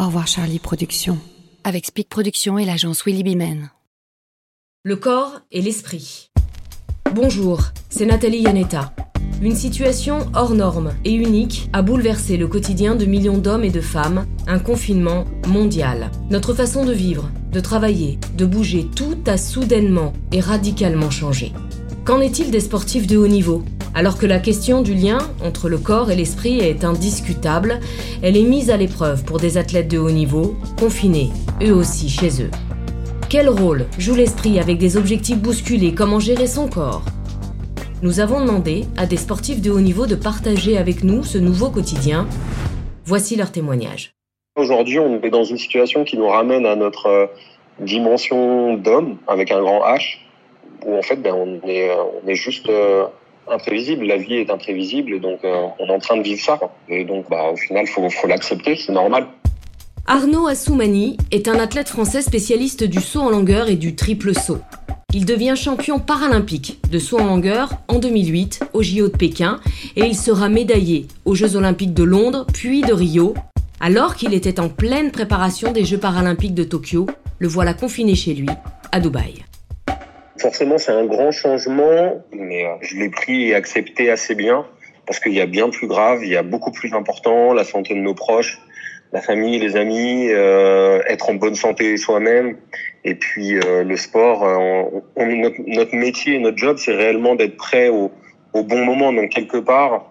Au revoir Charlie Productions. Avec Speak Productions et l'agence Willy Bimen. Le corps et l'esprit. Bonjour, c'est Nathalie Yanetta. Une situation hors norme et unique a bouleversé le quotidien de millions d'hommes et de femmes, un confinement mondial. Notre façon de vivre, de travailler, de bouger, tout a soudainement et radicalement changé. Qu'en est-il des sportifs de haut niveau? Alors que la question du lien entre le corps et l'esprit est indiscutable, elle est mise à l'épreuve pour des athlètes de haut niveau, confinés, eux aussi chez eux. Quel rôle joue l'esprit avec des objectifs bousculés? Comment gérer son corps? Nous avons demandé à des sportifs de haut niveau de partager avec nous ce nouveau quotidien. Voici leur témoignage. Aujourd'hui, on est dans une situation qui nous ramène à notre euh, dimension d'homme avec un grand H, où en fait, ben, on, est, euh, on est juste euh, imprévisible. La vie est imprévisible donc on est en train de vivre ça. Et donc, bah, au final, il faut, faut l'accepter, c'est normal. Arnaud Assoumani est un athlète français spécialiste du saut en longueur et du triple saut. Il devient champion paralympique de saut en longueur en 2008 au JO de Pékin et il sera médaillé aux Jeux olympiques de Londres puis de Rio. Alors qu'il était en pleine préparation des Jeux paralympiques de Tokyo, le voilà confiné chez lui, à Dubaï. Forcément, c'est un grand changement, mais euh, je l'ai pris et accepté assez bien parce qu'il y a bien plus grave, il y a beaucoup plus important, la santé de nos proches, la famille, les amis, euh, être en bonne santé soi-même. Et puis euh, le sport, euh, notre, métier, notre job, c'est réellement d'être prêt au, bon moment. Donc quelque part,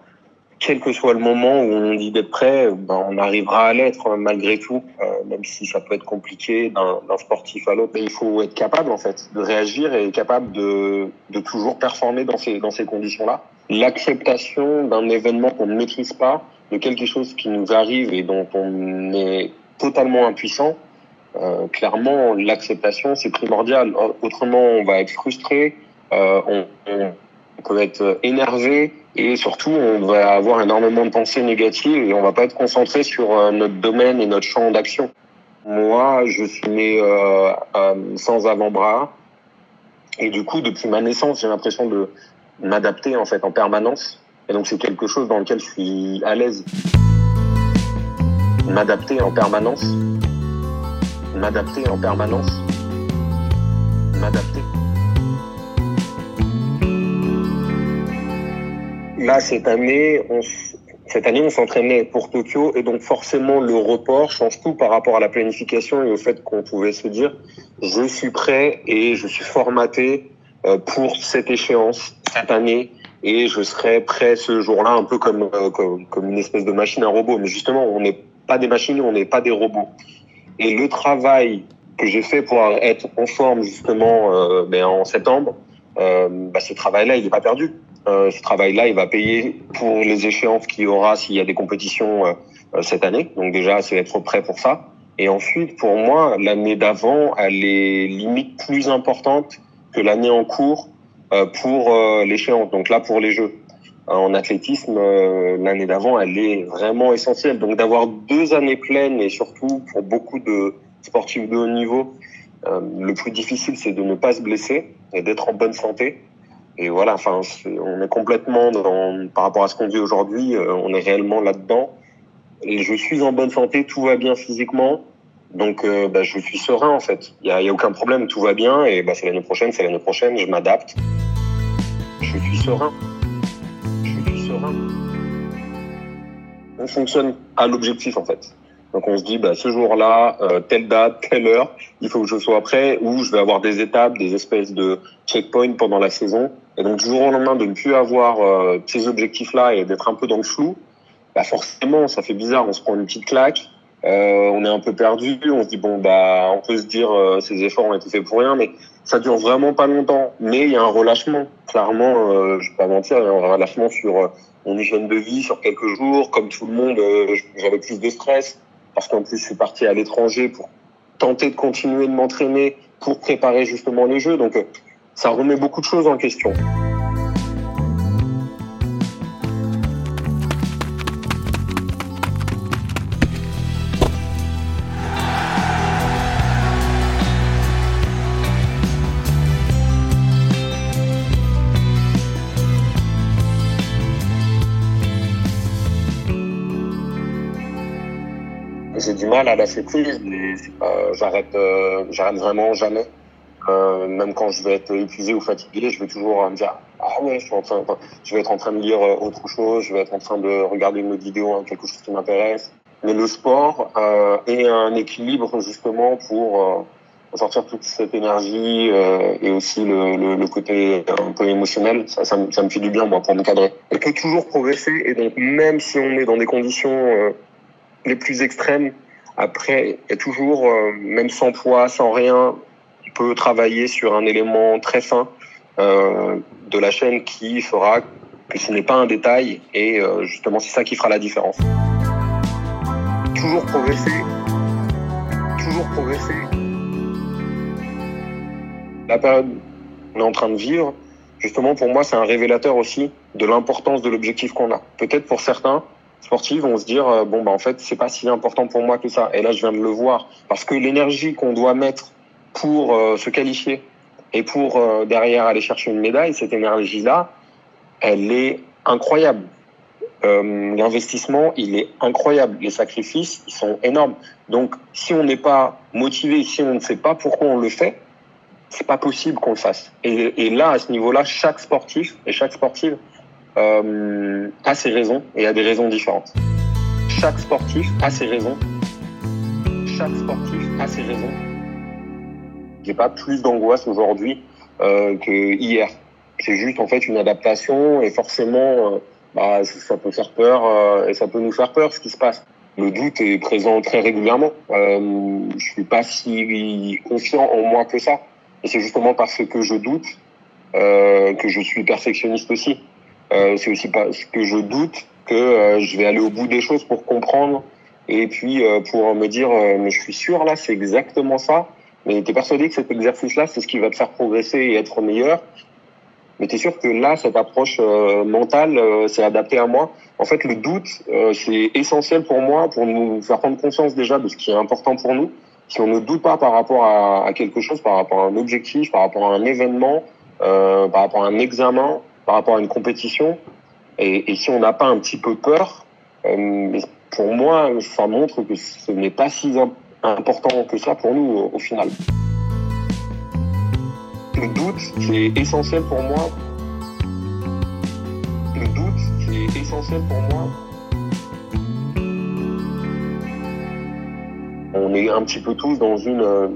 quel que soit le moment où on dit d'être prêt, ben, on arrivera à l'être malgré tout, euh, même si ça peut être compliqué d'un sportif à l'autre. Mais il faut être capable en fait de réagir et capable de, toujours performer dans ces, dans ces conditions-là. L'acceptation d'un événement qu'on ne maîtrise pas, de quelque chose qui nous arrive et dont on est totalement impuissant, euh, clairement, l'acceptation, c'est primordial. Autrement, on va être frustré, euh, on, on, peut être énervé et surtout, on va avoir énormément de pensées négatives et on va pas être concentré sur euh, notre domaine et notre champ d'action. Moi, je suis né euh, euh, sans avant-bras et du coup, depuis ma naissance, j'ai l'impression de m'adapter en fait en permanence et donc c'est quelque chose dans lequel je suis à l'aise. M'adapter en permanence. M'adapter en permanence. M'adapter. Là, cette année, on, cette année, on s'entraînait pour Tokyo et donc forcément le report change tout par rapport à la planification et au fait qu'on pouvait se dire je suis prêt et je suis formaté euh, pour cette échéance cette année et je serai prêt ce jour-là un peu comme, euh, comme, comme une espèce de machine à robot. Mais justement, on n'est pas des machines, on n'est pas des robots. Et le travail que j'ai fait pour être en forme justement euh, ben, en septembre, euh, bah, ce travail-là, il n'est pas perdu. Euh, ce travail-là, il va payer pour les échéances qu'il y aura s'il y a des compétitions euh, euh, cette année. Donc déjà, c'est être prêt pour ça. Et ensuite, pour moi, l'année d'avant, elle est limite plus importante que l'année en cours pour l'échéance. Donc là, pour les Jeux. En athlétisme, l'année d'avant, elle est vraiment essentielle. Donc d'avoir deux années pleines et surtout pour beaucoup de sportifs de haut niveau, le plus difficile, c'est de ne pas se blesser et d'être en bonne santé. Et voilà, enfin, on est complètement par rapport à ce qu'on dit aujourd'hui, on est réellement là-dedans. Et je suis en bonne santé, tout va bien physiquement. Donc, euh, bah, je suis serein en fait. Il y a, aucun problème, tout va bien et bah, c'est l'année prochaine, c'est l'année prochaine, je m'adapte. Je suis serein. Je suis serein. On fonctionne à l'objectif en fait. Donc on se dit, bah, ce jour-là, euh, telle date, telle heure, il faut que je sois prêt ou je vais avoir des étapes, des espèces de checkpoints pendant la saison. Et donc du jour au lendemain de ne plus avoir euh, ces objectifs-là et d'être un peu dans le flou, bah, forcément, ça fait bizarre. On se prend une petite claque euh, on est un peu perdu, on se dit bon bah on peut se dire euh, ces efforts ont été faits pour rien, mais ça dure vraiment pas longtemps. Mais il y a un relâchement, clairement, euh, je vais pas mentir, il y a un relâchement sur euh, mon hygiène de vie sur quelques jours, comme tout le monde, euh, j'avais plus de stress parce qu'en plus je suis parti à l'étranger pour tenter de continuer de m'entraîner pour préparer justement les jeux, donc ça remet beaucoup de choses en question. j'ai du mal à lâcher prise, mais euh, j'arrête, euh, j'arrête vraiment jamais même quand je vais être épuisé ou fatigué, je vais toujours me dire ah ouais, je, vais être en train de lire autre chose, je vais être en train de regarder une autre vidéo, hein, quelque chose qui m'intéresse. Mais le sport euh, est un équilibre justement pour sortir toute cette énergie euh, et aussi le, côté un peu émotionnel, ça, me, fait du bien moi pour me cadrer. On peut toujours progresser et donc même si on est dans des conditions euh, les plus extrêmes, après il y a toujours, euh, même sans poids, sans rien, peut travailler sur un élément très fin euh, de la chaîne qui fera que ce n'est pas un détail et justement c'est ça qui fera la différence. Toujours progresser, toujours progresser la période qu'on est en train de vivre, justement, pour moi, c'est un révélateur aussi de l'importance de l'objectif qu'on a. Peut-être pour certains sportifs vont se dire, euh, bon, bah, en fait, c'est pas si important pour moi que ça. Et là, je viens de le voir. Parce que l'énergie qu'on doit mettre pour euh, se qualifier et pour euh, derrière aller chercher une médaille, cette énergie-là, elle est incroyable. L'investissement, il est incroyable. Les sacrifices, ils sont énormes. Donc, si on n'est pas motivé, si on ne sait pas pourquoi on le fait, c'est pas possible qu'on le fasse. Et, là, à ce niveau-là, chaque sportif et chaque sportive euh, a ses raisons et a des raisons différentes. Chaque sportif a ses raisons. Chaque sportif a ses raisons. J'ai pas plus d'angoisse aujourd'hui euh, que hier. C'est juste en fait une adaptation et forcément, euh, bah, ça peut faire peur euh, et ça peut nous faire peur ce qui se passe. Le doute est présent très régulièrement. Euh, je suis pas si confiant en moi que ça. Et c'est justement parce que je doute euh, que je suis perfectionniste aussi. C'est aussi parce que je doute que je vais aller au bout des choses pour comprendre et puis pour me dire mais je suis sûr là c'est exactement ça. Mais tu es persuadé que cet exercice-là c'est ce qui va te faire progresser et être meilleur. Mais tu es sûr que là, cette approche mentale, c'est adapté à moi. En fait, le doute, c'est essentiel pour moi, pour nous faire prendre conscience déjà de ce qui est important pour nous, si on ne doute pas par rapport à, quelque chose, par rapport à un objectif, par rapport à un événement, euh, par rapport à un examen, par rapport à une compétition, et, si on n'a pas un petit peu peur, euh, pour moi, ça montre que ce n'est pas si important que ça pour nous au, au final. Le doute, c'est essentiel pour moi. Le doute, c'est essentiel pour moi on est un petit peu tous dans une, euh,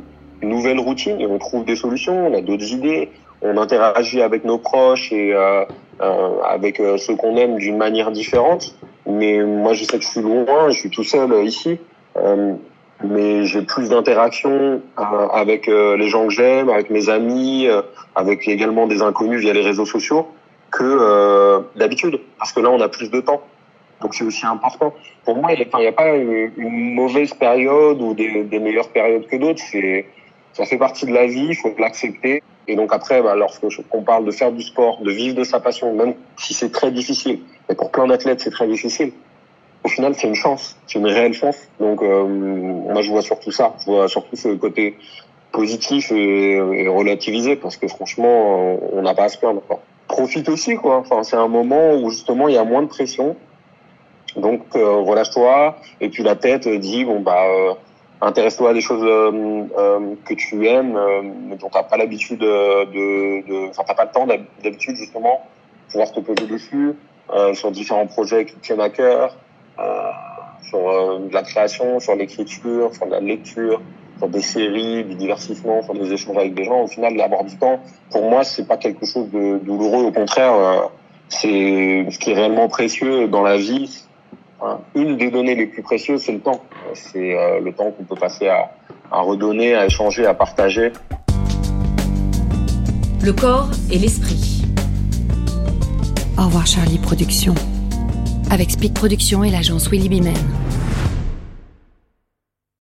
nouvelle routine et on trouve des solutions, on a d'autres idées, on interagit avec nos proches et euh, euh, avec euh, ceux qu'on aime d'une manière différente. Mais moi, je sais que je suis loin, je suis tout seul ici, mais j'ai plus d'interaction avec les gens que j'aime, avec mes amis, avec également des inconnus via les réseaux sociaux que d'habitude, parce que là, on a plus de temps. Donc c'est aussi important. Pour moi, il n'y a, pas une, mauvaise période ou des, des meilleures périodes que d'autres. C'est ça fait partie de la vie, il faut l'accepter. Et donc après, bah, lorsqu'on parle de faire du sport, de vivre de sa passion, même si c'est très difficile, et pour plein d'athlètes c'est très difficile, au final c'est une chance, c'est une réelle chance. Donc euh, moi je vois surtout ça, je vois surtout ce côté positif et, relativisé parce que franchement on n'a pas à se plaindre. Profite aussi quoi. Enfin c'est un moment où justement il y a moins de pression donc euh, relâche-toi et puis la tête dit bon bah euh, intéresse-toi à des choses euh, que tu aimes mais dont t'as pas l'habitude de, enfin t'as pas le temps d'habitude justement pouvoir te poser dessus sur différents projets qui tiennent à cœur sur de la création sur l'écriture sur de la lecture sur des séries du divertissement sur des échanges avec des gens au final d'avoir du temps pour moi c'est pas quelque chose de douloureux au contraire c'est ce qui est réellement précieux dans la vie une des données les plus précieuses, c'est le temps. C'est euh, le temps qu'on peut passer à, à redonner, à échanger, à partager. Le corps et l'esprit. Au revoir Charlie Productions. Avec Speed Productions et l'agence Willy Bimen.